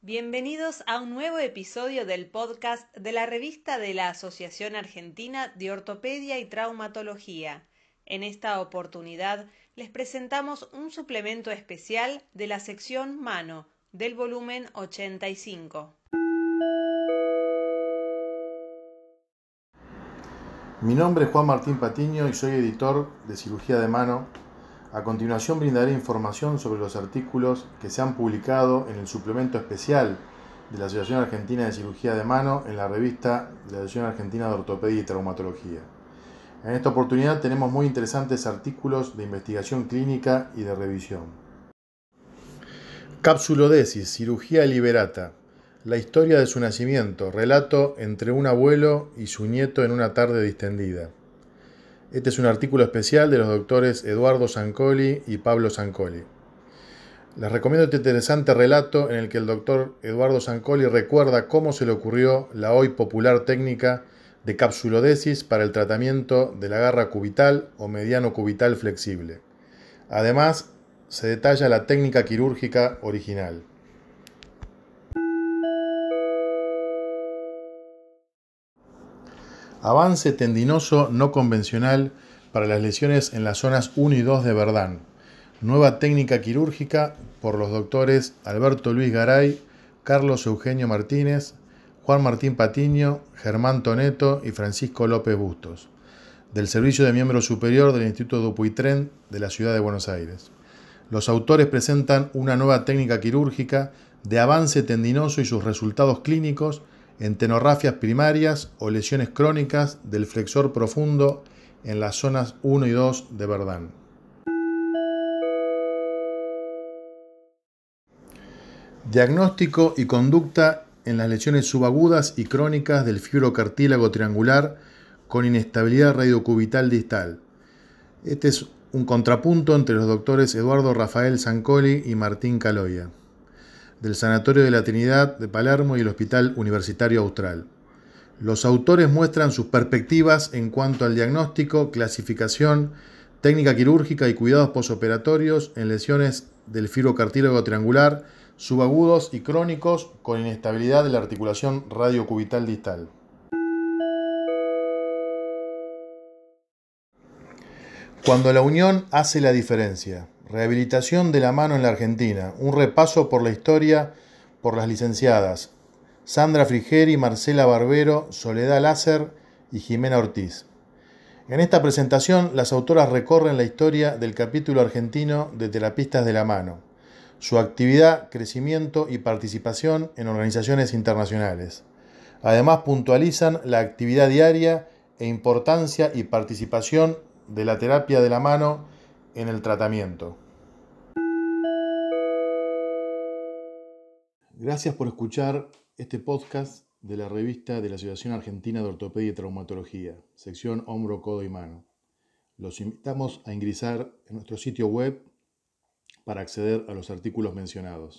Bienvenidos a un nuevo episodio del podcast de la revista de la Asociación Argentina de Ortopedia y Traumatología. En esta oportunidad les presentamos un suplemento especial de la sección Mano del volumen 85. Mi nombre es Juan Martín Patiño y soy editor de Cirugía de Mano a continuación brindaré información sobre los artículos que se han publicado en el suplemento especial de la Asociación Argentina de Cirugía de Mano en la revista de la Asociación Argentina de Ortopedia y Traumatología. En esta oportunidad tenemos muy interesantes artículos de investigación clínica y de revisión. Capsulodesis, cirugía liberata. La historia de su nacimiento, relato entre un abuelo y su nieto en una tarde distendida. Este es un artículo especial de los doctores Eduardo Zancoli y Pablo Zancoli. Les recomiendo este interesante relato en el que el doctor Eduardo Zancoli recuerda cómo se le ocurrió la hoy popular técnica de capsulodesis para el tratamiento de la garra cubital o mediano cubital flexible. Además, se detalla la técnica quirúrgica original. Avance tendinoso no convencional para las lesiones en las zonas 1 y 2 de Verdán. Nueva técnica quirúrgica por los doctores Alberto Luis Garay, Carlos Eugenio Martínez, Juan Martín Patiño, Germán Toneto y Francisco López Bustos, del Servicio de Miembro Superior del Instituto Dupuytren de la Ciudad de Buenos Aires. Los autores presentan una nueva técnica quirúrgica de avance tendinoso y sus resultados clínicos en tenorrafias primarias o lesiones crónicas del flexor profundo en las zonas 1 y 2 de Verdán. Diagnóstico y conducta en las lesiones subagudas y crónicas del fibrocartílago triangular con inestabilidad radiocubital distal. Este es un contrapunto entre los doctores Eduardo Rafael Zancoli y Martín Caloya del Sanatorio de la Trinidad de Palermo y el Hospital Universitario Austral. Los autores muestran sus perspectivas en cuanto al diagnóstico, clasificación, técnica quirúrgica y cuidados posoperatorios en lesiones del fibrocartílago triangular, subagudos y crónicos con inestabilidad de la articulación radiocubital distal. Cuando la unión hace la diferencia. Rehabilitación de la mano en la Argentina. Un repaso por la historia por las licenciadas Sandra Frigeri, Marcela Barbero, Soledad Láser y Jimena Ortiz. En esta presentación, las autoras recorren la historia del capítulo argentino de Terapistas de la Mano, su actividad, crecimiento y participación en organizaciones internacionales. Además, puntualizan la actividad diaria e importancia y participación de la terapia de la mano en el tratamiento. Gracias por escuchar este podcast de la revista de la Asociación Argentina de Ortopedia y Traumatología, sección hombro, codo y mano. Los invitamos a ingresar en nuestro sitio web para acceder a los artículos mencionados.